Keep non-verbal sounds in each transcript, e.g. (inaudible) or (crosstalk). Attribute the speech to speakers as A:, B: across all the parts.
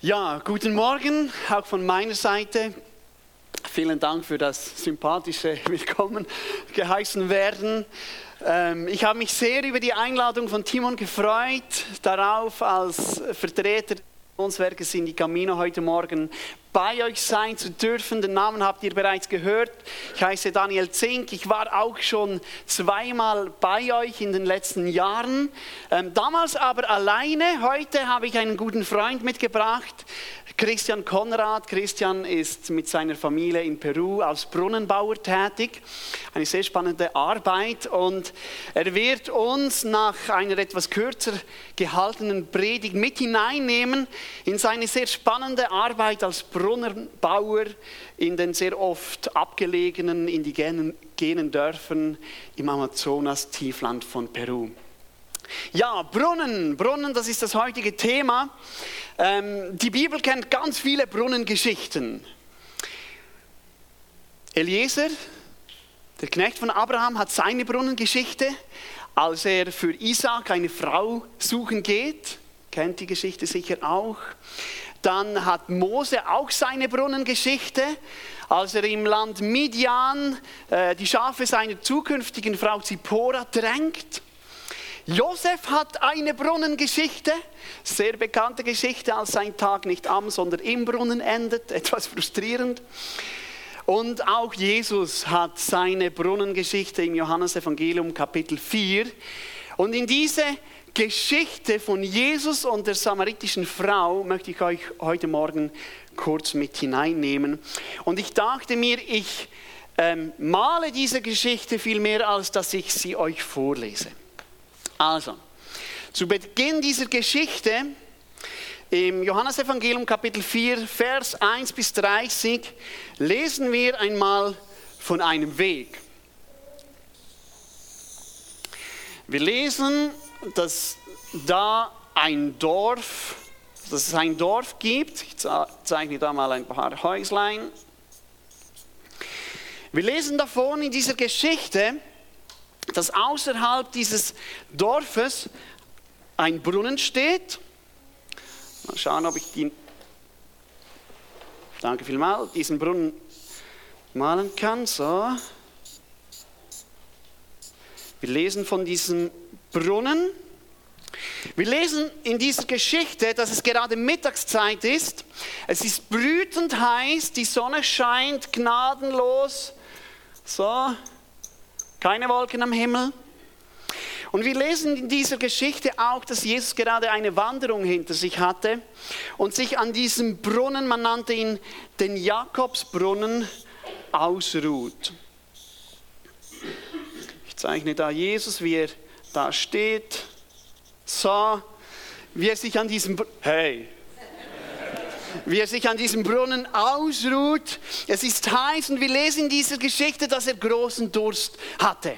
A: Ja, guten Morgen, auch von meiner Seite. Vielen Dank für das sympathische (laughs) Willkommen geheißen werden. Ähm, ich habe mich sehr über die Einladung von Timon gefreut, darauf als Vertreter des Missionswerkes in die Camino heute Morgen bei euch sein zu dürfen. Den Namen habt ihr bereits gehört. Ich heiße Daniel Zink. Ich war auch schon zweimal bei euch in den letzten Jahren. Ähm, damals aber alleine. Heute habe ich einen guten Freund mitgebracht. Christian Konrad. Christian ist mit seiner Familie in Peru als Brunnenbauer tätig. Eine sehr spannende Arbeit und er wird uns nach einer etwas kürzer gehaltenen Predigt mit hineinnehmen in seine sehr spannende Arbeit als Brunnenbauer in den sehr oft abgelegenen indigenen Dörfern im Amazonas-Tiefland von Peru. Ja, Brunnen, Brunnen, das ist das heutige Thema. Ähm, die Bibel kennt ganz viele Brunnengeschichten. Eliezer, der Knecht von Abraham, hat seine Brunnengeschichte, als er für Isaac eine Frau suchen geht. Kennt die Geschichte sicher auch. Dann hat Mose auch seine Brunnengeschichte, als er im Land Midian äh, die Schafe seiner zukünftigen Frau Zippora drängt. Josef hat eine Brunnengeschichte, sehr bekannte Geschichte, als sein Tag nicht am, sondern im Brunnen endet, (laughs) etwas frustrierend. Und auch Jesus hat seine Brunnengeschichte im Johannesevangelium Kapitel 4. Und in diese Geschichte von Jesus und der samaritischen Frau möchte ich euch heute Morgen kurz mit hineinnehmen. Und ich dachte mir, ich ähm, male diese Geschichte viel mehr, als dass ich sie euch vorlese. Also, zu Beginn dieser Geschichte im Johannesevangelium Kapitel 4, Vers 1 bis 30 lesen wir einmal von einem Weg. Wir lesen, dass da ein Dorf, dass es ein Dorf gibt. Ich zeige da mal ein paar Häuslein. Wir lesen davon in dieser Geschichte, dass außerhalb dieses Dorfes ein Brunnen steht. Mal schauen, ob ich die, danke vielmals, diesen Brunnen malen kann. So. Wir lesen von diesem Brunnen. Wir lesen in dieser Geschichte, dass es gerade Mittagszeit ist. Es ist brütend heiß, die Sonne scheint gnadenlos. So, keine Wolken am Himmel. Und wir lesen in dieser Geschichte auch, dass Jesus gerade eine Wanderung hinter sich hatte und sich an diesem Brunnen, man nannte ihn den Jakobsbrunnen, ausruht. Ich zeichne da Jesus, wie er da steht. So, wie er sich an diesem, hey, wie er sich an diesem Brunnen ausruht. Es ist heiß und wir lesen in dieser Geschichte, dass er großen Durst hatte.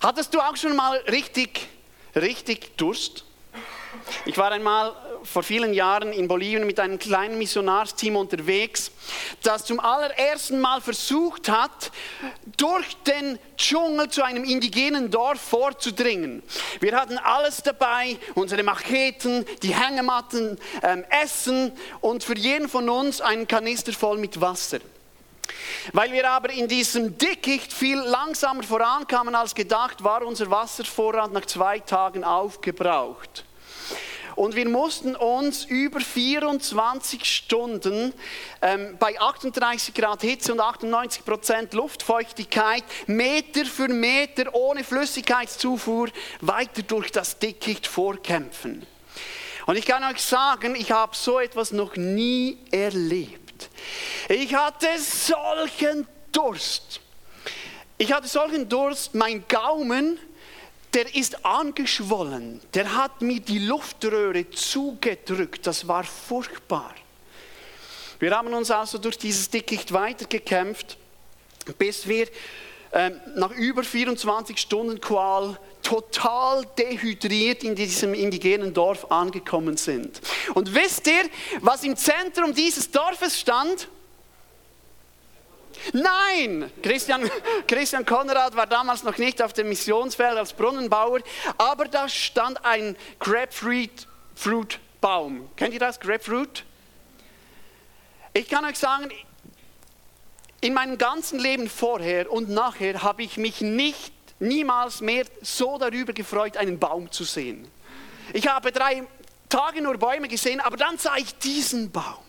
A: Hattest du auch schon mal richtig, richtig Durst? Ich war einmal vor vielen Jahren in Bolivien mit einem kleinen Missionarsteam unterwegs, das zum allerersten Mal versucht hat, durch den Dschungel zu einem indigenen Dorf vorzudringen. Wir hatten alles dabei, unsere Macheten, die Hängematten, ähm, Essen und für jeden von uns einen Kanister voll mit Wasser. Weil wir aber in diesem Dickicht viel langsamer vorankamen als gedacht, war unser Wasservorrat nach zwei Tagen aufgebraucht. Und wir mussten uns über 24 Stunden ähm, bei 38 Grad Hitze und 98 Prozent Luftfeuchtigkeit Meter für Meter ohne Flüssigkeitszufuhr weiter durch das Dickicht vorkämpfen. Und ich kann euch sagen, ich habe so etwas noch nie erlebt. Ich hatte solchen Durst. Ich hatte solchen Durst, mein Gaumen der ist angeschwollen, der hat mir die Luftröhre zugedrückt, das war furchtbar. Wir haben uns also durch dieses Dickicht weitergekämpft, bis wir äh, nach über 24 Stunden Qual total dehydriert in diesem indigenen Dorf angekommen sind. Und wisst ihr, was im Zentrum dieses Dorfes stand? Nein, Christian, Christian Konrad war damals noch nicht auf dem Missionsfeld als Brunnenbauer, aber da stand ein Grapefruit Baum. Kennt ihr das? Grapefruit? Ich kann euch sagen, in meinem ganzen Leben vorher und nachher habe ich mich nicht, niemals mehr so darüber gefreut, einen Baum zu sehen. Ich habe drei Tage nur Bäume gesehen, aber dann sah ich diesen Baum.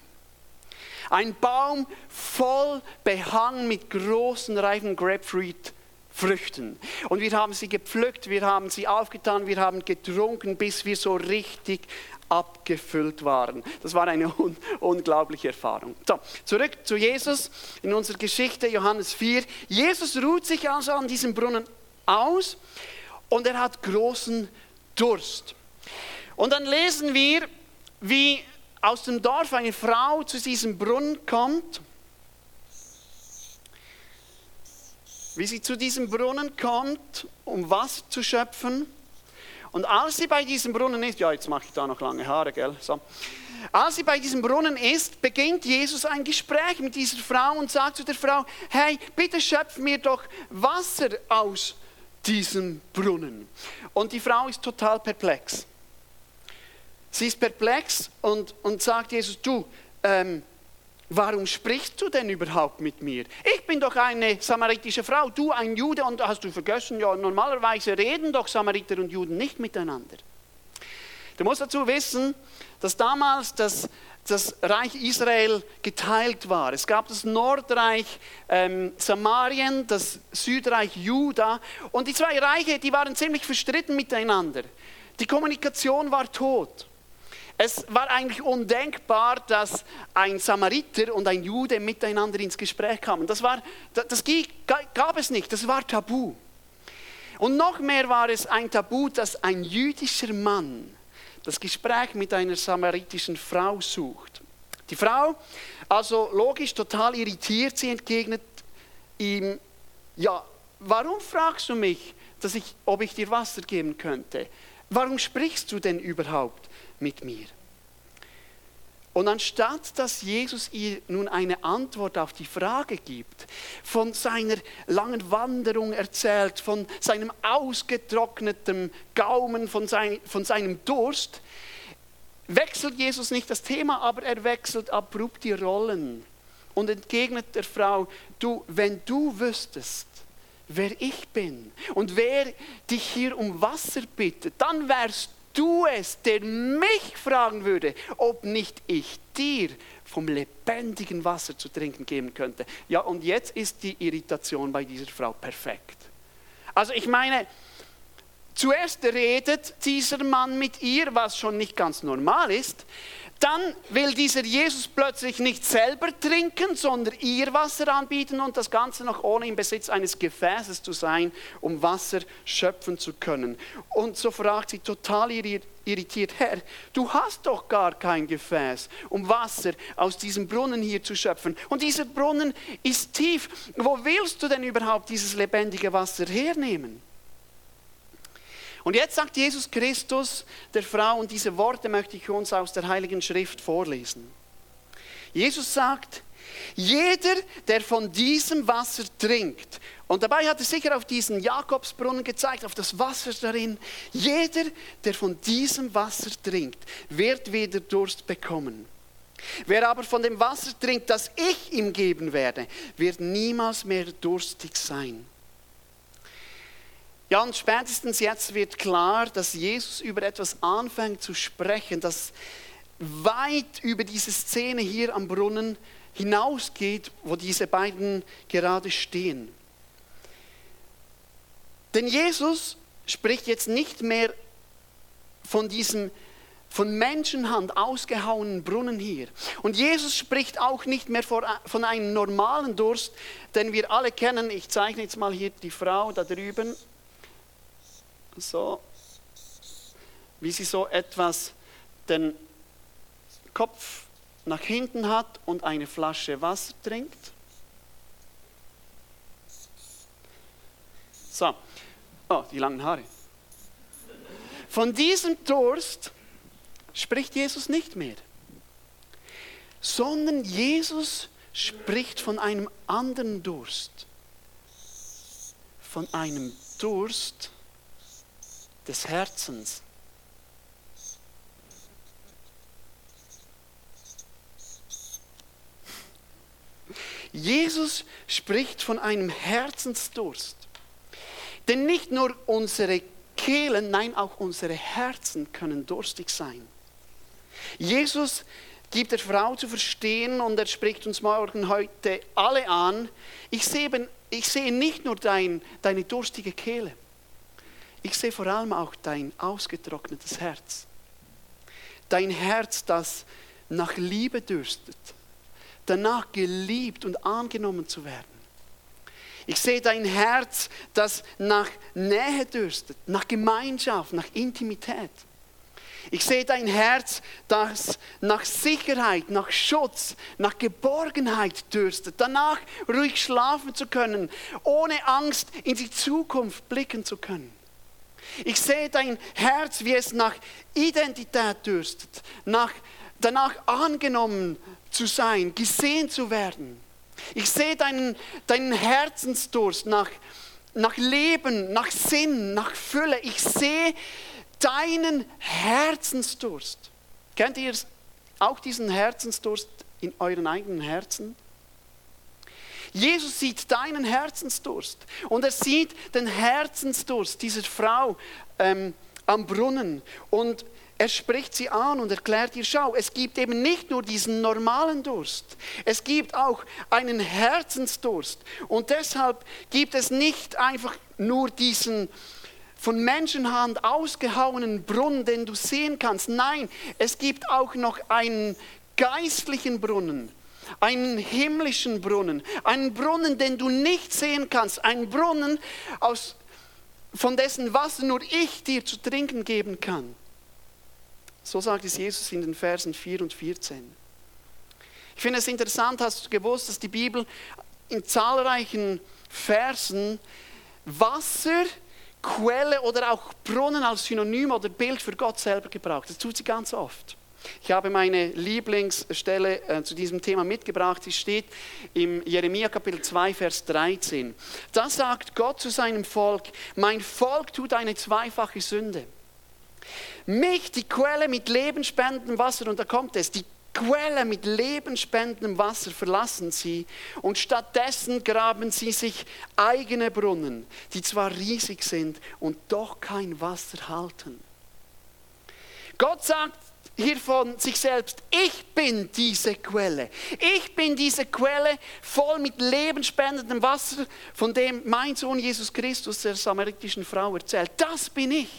A: Ein Baum voll behangen mit großen, reifen Grapefruit. Früchten. Und wir haben sie gepflückt, wir haben sie aufgetan, wir haben getrunken, bis wir so richtig abgefüllt waren. Das war eine un unglaubliche Erfahrung. So, zurück zu Jesus in unserer Geschichte, Johannes 4. Jesus ruht sich also an diesem Brunnen aus und er hat großen Durst. Und dann lesen wir, wie aus dem Dorf eine Frau zu diesem Brunnen kommt. Wie sie zu diesem Brunnen kommt, um Wasser zu schöpfen. Und als sie bei diesem Brunnen ist, ja, jetzt mache ich da noch lange Haare, gell? So. Als sie bei diesem Brunnen ist, beginnt Jesus ein Gespräch mit dieser Frau und sagt zu der Frau: Hey, bitte schöpf mir doch Wasser aus diesem Brunnen. Und die Frau ist total perplex. Sie ist perplex und, und sagt Jesus, du, ähm, warum sprichst du denn überhaupt mit mir? Ich bin doch eine samaritische Frau, du ein Jude und hast du vergessen, ja, normalerweise reden doch Samariter und Juden nicht miteinander. Du musst dazu wissen, dass damals das, das Reich Israel geteilt war. Es gab das Nordreich ähm, Samarien, das Südreich Juda und die zwei Reiche, die waren ziemlich verstritten miteinander. Die Kommunikation war tot. Es war eigentlich undenkbar, dass ein Samariter und ein Jude miteinander ins Gespräch kamen. Das, war, das gab es nicht, das war tabu. Und noch mehr war es ein Tabu, dass ein jüdischer Mann das Gespräch mit einer samaritischen Frau sucht. Die Frau, also logisch total irritiert, sie entgegnet ihm, ja, warum fragst du mich, dass ich, ob ich dir Wasser geben könnte? Warum sprichst du denn überhaupt mit mir? Und anstatt dass Jesus ihr nun eine Antwort auf die Frage gibt, von seiner langen Wanderung erzählt, von seinem ausgetrockneten Gaumen, von, sein, von seinem Durst, wechselt Jesus nicht das Thema, aber er wechselt abrupt die Rollen und entgegnet der Frau, du, wenn du wüsstest, wer ich bin und wer dich hier um Wasser bittet, dann wärst du es, der mich fragen würde, ob nicht ich dir vom lebendigen Wasser zu trinken geben könnte. Ja, und jetzt ist die Irritation bei dieser Frau perfekt. Also ich meine, zuerst redet dieser Mann mit ihr, was schon nicht ganz normal ist. Dann will dieser Jesus plötzlich nicht selber trinken, sondern ihr Wasser anbieten und das Ganze noch ohne im Besitz eines Gefäßes zu sein, um Wasser schöpfen zu können. Und so fragt sie total irritiert, Herr, du hast doch gar kein Gefäß, um Wasser aus diesem Brunnen hier zu schöpfen. Und dieser Brunnen ist tief. Wo willst du denn überhaupt dieses lebendige Wasser hernehmen? Und jetzt sagt Jesus Christus der Frau, und diese Worte möchte ich uns aus der Heiligen Schrift vorlesen. Jesus sagt, jeder, der von diesem Wasser trinkt, und dabei hat er sicher auf diesen Jakobsbrunnen gezeigt, auf das Wasser darin, jeder, der von diesem Wasser trinkt, wird wieder Durst bekommen. Wer aber von dem Wasser trinkt, das ich ihm geben werde, wird niemals mehr durstig sein. Ja, und spätestens jetzt wird klar, dass Jesus über etwas anfängt zu sprechen, das weit über diese Szene hier am Brunnen hinausgeht, wo diese beiden gerade stehen. Denn Jesus spricht jetzt nicht mehr von diesem von Menschenhand ausgehauenen Brunnen hier. Und Jesus spricht auch nicht mehr von einem normalen Durst, den wir alle kennen. Ich zeichne jetzt mal hier die Frau da drüben so, wie sie so etwas den Kopf nach hinten hat und eine Flasche Wasser trinkt. So, oh, die langen Haare. Von diesem Durst spricht Jesus nicht mehr, sondern Jesus spricht von einem anderen Durst. Von einem Durst, des Herzens. Jesus spricht von einem Herzensdurst. Denn nicht nur unsere Kehlen, nein auch unsere Herzen können durstig sein. Jesus gibt der Frau zu verstehen und er spricht uns morgen heute alle an, ich sehe, ich sehe nicht nur dein, deine durstige Kehle ich sehe vor allem auch dein ausgetrocknetes Herz. Dein Herz, das nach Liebe dürstet, danach geliebt und angenommen zu werden. Ich sehe dein Herz, das nach Nähe dürstet, nach Gemeinschaft, nach Intimität. Ich sehe dein Herz, das nach Sicherheit, nach Schutz, nach Geborgenheit dürstet, danach ruhig schlafen zu können, ohne Angst in die Zukunft blicken zu können. Ich sehe dein Herz, wie es nach Identität dürstet, nach, danach angenommen zu sein, gesehen zu werden. Ich sehe deinen, deinen Herzensdurst nach, nach Leben, nach Sinn, nach Fülle. Ich sehe deinen Herzensdurst. Kennt ihr auch diesen Herzensdurst in euren eigenen Herzen? Jesus sieht deinen Herzensdurst und er sieht den Herzensdurst dieser Frau ähm, am Brunnen und er spricht sie an und erklärt ihr, schau, es gibt eben nicht nur diesen normalen Durst, es gibt auch einen Herzensdurst. Und deshalb gibt es nicht einfach nur diesen von Menschenhand ausgehauenen Brunnen, den du sehen kannst. Nein, es gibt auch noch einen geistlichen Brunnen, einen himmlischen Brunnen, einen Brunnen, den du nicht sehen kannst, einen Brunnen, aus, von dessen Wasser nur ich dir zu trinken geben kann. So sagt es Jesus in den Versen 4 und 14. Ich finde es interessant, hast du gewusst, dass die Bibel in zahlreichen Versen Wasser, Quelle oder auch Brunnen als Synonym oder Bild für Gott selber gebraucht. Das tut sie ganz oft. Ich habe meine Lieblingsstelle äh, zu diesem Thema mitgebracht. Sie steht im Jeremia Kapitel 2, Vers 13. Da sagt Gott zu seinem Volk, mein Volk tut eine zweifache Sünde. Mich, die Quelle mit lebenspendendem Wasser, und da kommt es, die Quelle mit lebenspendendem Wasser verlassen sie und stattdessen graben sie sich eigene Brunnen, die zwar riesig sind und doch kein Wasser halten. Gott sagt hier von sich selbst, ich bin diese Quelle. Ich bin diese Quelle voll mit lebenspendendem Wasser, von dem mein Sohn Jesus Christus der samaritischen Frau erzählt. Das bin ich.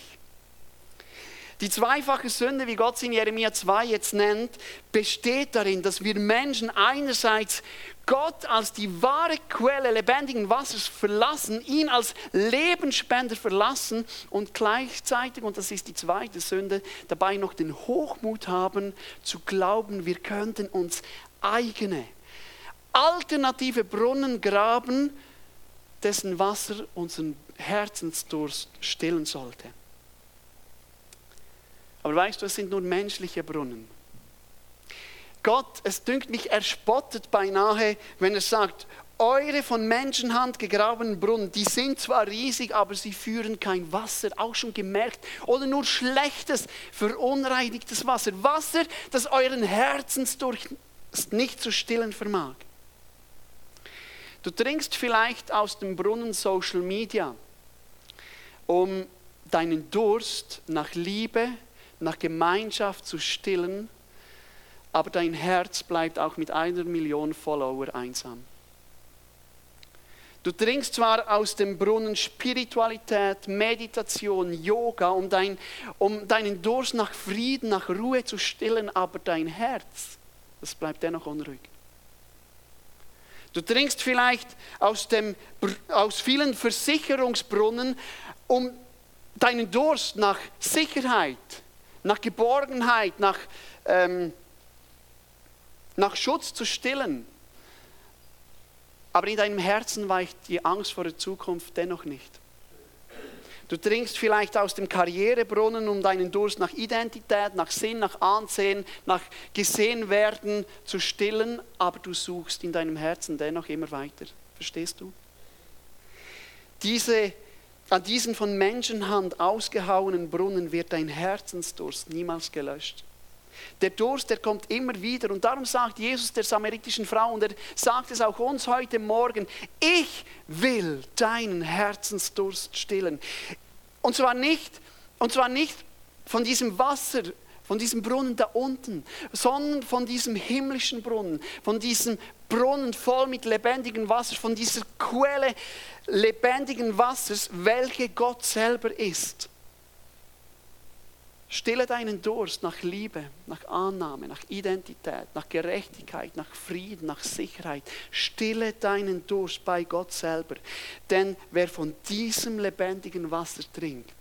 A: Die zweifache Sünde, wie Gott sie in Jeremia 2 jetzt nennt, besteht darin, dass wir Menschen einerseits Gott als die wahre Quelle lebendigen Wassers verlassen, ihn als Lebensspender verlassen und gleichzeitig, und das ist die zweite Sünde, dabei noch den Hochmut haben zu glauben, wir könnten uns eigene, alternative Brunnen graben, dessen Wasser unseren Herzensdurst stillen sollte. Aber weißt du, es sind nur menschliche Brunnen. Gott, es dünkt mich, er spottet beinahe, wenn er sagt, eure von Menschenhand gegrabenen Brunnen, die sind zwar riesig, aber sie führen kein Wasser, auch schon gemerkt, oder nur schlechtes, verunreinigtes Wasser. Wasser, das euren Herzensdurst nicht zu stillen vermag. Du trinkst vielleicht aus dem Brunnen Social Media, um deinen Durst nach Liebe, nach Gemeinschaft zu stillen, aber dein Herz bleibt auch mit einer Million Follower einsam. Du trinkst zwar aus dem Brunnen Spiritualität, Meditation, Yoga, um, dein, um deinen Durst nach Frieden, nach Ruhe zu stillen, aber dein Herz, das bleibt dennoch unruhig. Du trinkst vielleicht aus, dem, aus vielen Versicherungsbrunnen, um deinen Durst nach Sicherheit, nach Geborgenheit, nach, ähm, nach Schutz zu stillen. Aber in deinem Herzen weicht die Angst vor der Zukunft dennoch nicht. Du trinkst vielleicht aus dem Karrierebrunnen, um deinen Durst nach Identität, nach Sinn, nach Ansehen, nach gesehen werden zu stillen, aber du suchst in deinem Herzen dennoch immer weiter. Verstehst du? Diese an diesen von Menschenhand ausgehauenen Brunnen wird dein Herzensdurst niemals gelöscht. Der Durst, der kommt immer wieder. Und darum sagt Jesus der samaritischen Frau, und er sagt es auch uns heute Morgen, ich will deinen Herzensdurst stillen. Und zwar nicht, und zwar nicht von diesem Wasser, von diesem Brunnen da unten, sondern von diesem himmlischen Brunnen, von diesem Brunnen voll mit lebendigem Wasser, von dieser Quelle lebendigen Wassers, welche Gott selber ist. Stille deinen Durst nach Liebe, nach Annahme, nach Identität, nach Gerechtigkeit, nach Frieden, nach Sicherheit. Stille deinen Durst bei Gott selber. Denn wer von diesem lebendigen Wasser trinkt,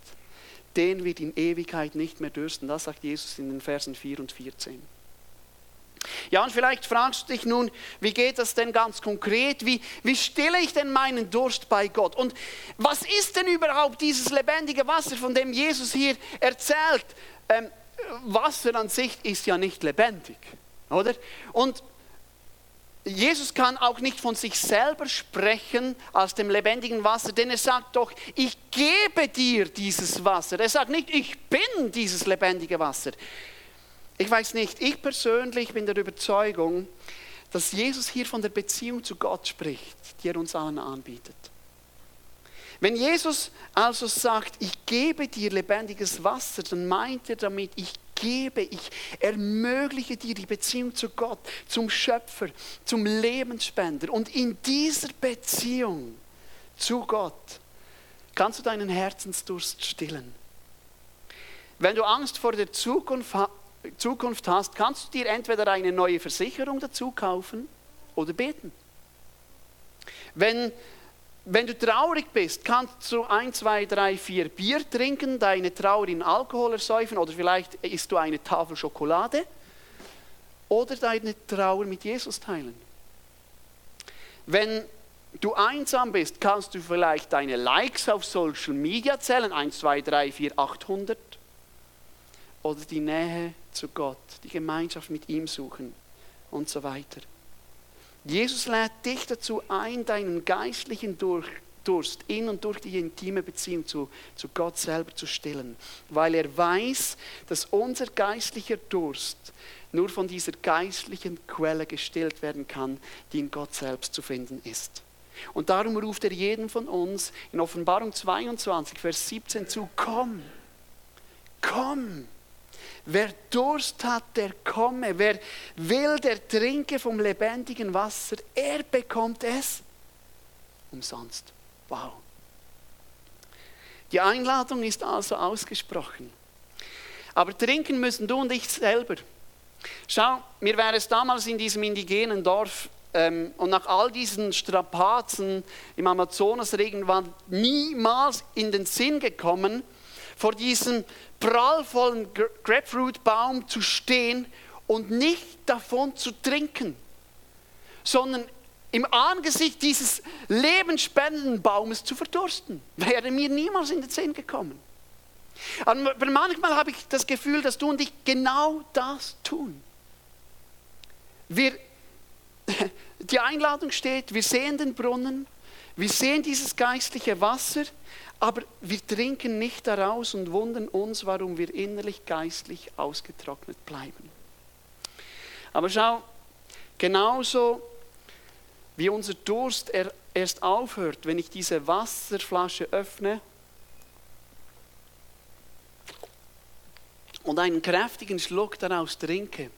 A: den wird in Ewigkeit nicht mehr dürsten. Das sagt Jesus in den Versen 4 und 14. Ja, und vielleicht fragst du dich nun, wie geht das denn ganz konkret? Wie, wie stille ich denn meinen Durst bei Gott? Und was ist denn überhaupt dieses lebendige Wasser, von dem Jesus hier erzählt? Ähm, Wasser an sich ist ja nicht lebendig, oder? Und Jesus kann auch nicht von sich selber sprechen als dem lebendigen Wasser, denn er sagt doch, ich gebe dir dieses Wasser. Er sagt nicht, ich bin dieses lebendige Wasser. Ich weiß nicht, ich persönlich bin der Überzeugung, dass Jesus hier von der Beziehung zu Gott spricht, die er uns allen anbietet. Wenn Jesus also sagt, ich gebe dir lebendiges Wasser, dann meint er damit, ich gebe, ich ermögliche dir die Beziehung zu Gott, zum Schöpfer, zum Lebensspender. Und in dieser Beziehung zu Gott kannst du deinen Herzensdurst stillen. Wenn du Angst vor der Zukunft Zukunft hast, kannst du dir entweder eine neue Versicherung dazu kaufen oder beten. Wenn, wenn du traurig bist, kannst du ein, zwei, drei, vier Bier trinken, deine Trauer in Alkohol ersäufen oder vielleicht isst du eine Tafel Schokolade oder deine Trauer mit Jesus teilen. Wenn du einsam bist, kannst du vielleicht deine Likes auf Social Media zählen, 1, 2, 3, 4, 800 oder die Nähe zu Gott, die Gemeinschaft mit ihm suchen und so weiter. Jesus lädt dich dazu ein, deinen geistlichen Durst in und durch die intime Beziehung zu, zu Gott selber zu stillen, weil er weiß, dass unser geistlicher Durst nur von dieser geistlichen Quelle gestillt werden kann, die in Gott selbst zu finden ist. Und darum ruft er jeden von uns in Offenbarung 22, Vers 17 zu, komm, komm Wer Durst hat, der komme. Wer will, der trinke vom lebendigen Wasser. Er bekommt es umsonst. Wow. Die Einladung ist also ausgesprochen. Aber trinken müssen du und ich selber. Schau, mir wäre es damals in diesem indigenen Dorf ähm, und nach all diesen Strapazen im Amazonasregen war niemals in den Sinn gekommen, vor diesem prallvollen Grapefruitbaum zu stehen und nicht davon zu trinken, sondern im Angesicht dieses lebensspendenden Baumes zu verdursten. Wäre mir niemals in den Sinn gekommen. Aber manchmal habe ich das Gefühl, dass du und ich genau das tun. Wir, (laughs) die Einladung steht, wir sehen den Brunnen, wir sehen dieses geistliche Wasser, aber wir trinken nicht daraus und wundern uns, warum wir innerlich geistlich ausgetrocknet bleiben. Aber schau, genauso wie unser Durst erst aufhört, wenn ich diese Wasserflasche öffne und einen kräftigen Schluck daraus trinke,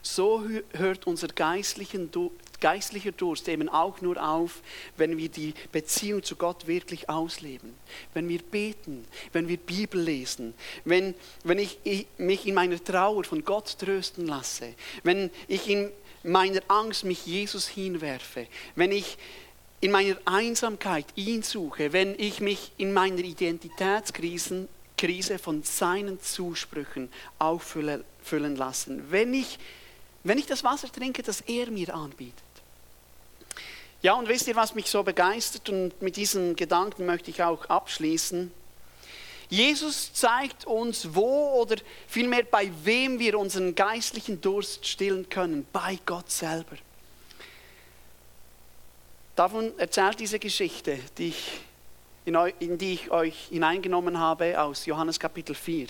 A: so hört unser geistlichen geistlicher Durst eben auch nur auf, wenn wir die Beziehung zu Gott wirklich ausleben. Wenn wir beten, wenn wir Bibel lesen, wenn, wenn ich, ich mich in meiner Trauer von Gott trösten lasse, wenn ich in meiner Angst mich Jesus hinwerfe, wenn ich in meiner Einsamkeit ihn suche, wenn ich mich in meiner Identitätskrise Krise von seinen Zusprüchen auffüllen lassen, wenn ich wenn ich das Wasser trinke, das er mir anbietet. Ja, und wisst ihr, was mich so begeistert? Und mit diesen Gedanken möchte ich auch abschließen. Jesus zeigt uns, wo oder vielmehr bei wem wir unseren geistlichen Durst stillen können. Bei Gott selber. Davon erzählt diese Geschichte, die ich, in die ich euch hineingenommen habe aus Johannes Kapitel 4.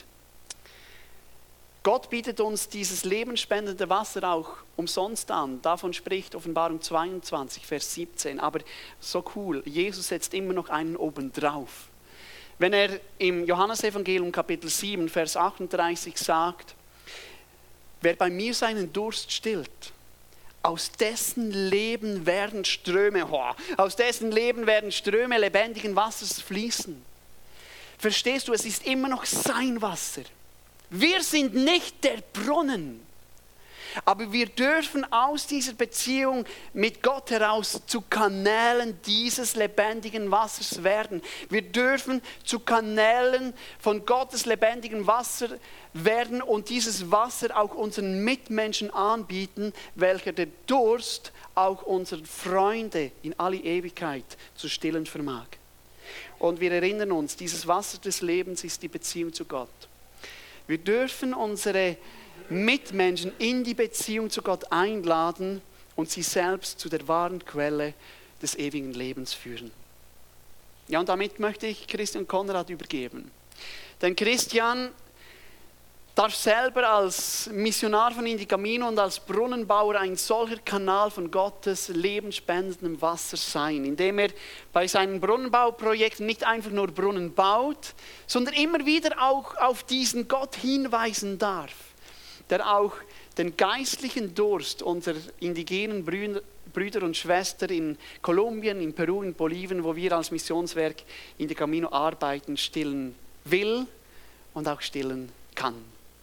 A: Gott bietet uns dieses lebensspendende Wasser auch umsonst an. Davon spricht Offenbarung 22, Vers 17. Aber so cool, Jesus setzt immer noch einen oben drauf. Wenn er im Johannesevangelium Kapitel 7, Vers 38 sagt, wer bei mir seinen Durst stillt, aus dessen Leben werden Ströme, oh, aus dessen Leben werden Ströme lebendigen Wassers fließen. Verstehst du, es ist immer noch sein Wasser. Wir sind nicht der Brunnen. Aber wir dürfen aus dieser Beziehung mit Gott heraus zu Kanälen dieses lebendigen Wassers werden. Wir dürfen zu Kanälen von Gottes lebendigem Wasser werden und dieses Wasser auch unseren Mitmenschen anbieten, welcher der Durst auch unsere Freunde in alle Ewigkeit zu stillen vermag. Und wir erinnern uns, dieses Wasser des Lebens ist die Beziehung zu Gott. Wir dürfen unsere Mitmenschen in die Beziehung zu Gott einladen und sie selbst zu der wahren Quelle des ewigen Lebens führen. Ja, und damit möchte ich Christian Konrad übergeben. Denn Christian darf selber als Missionar von Indigamino und als Brunnenbauer ein solcher Kanal von Gottes lebensspendendem Wasser sein, indem er bei seinen Brunnenbauprojekten nicht einfach nur Brunnen baut, sondern immer wieder auch auf diesen Gott hinweisen darf, der auch den geistlichen Durst unserer indigenen Brüder und Schwestern in Kolumbien, in Peru, in Bolivien, wo wir als Missionswerk Indigamino arbeiten, stillen will und auch stillen kann.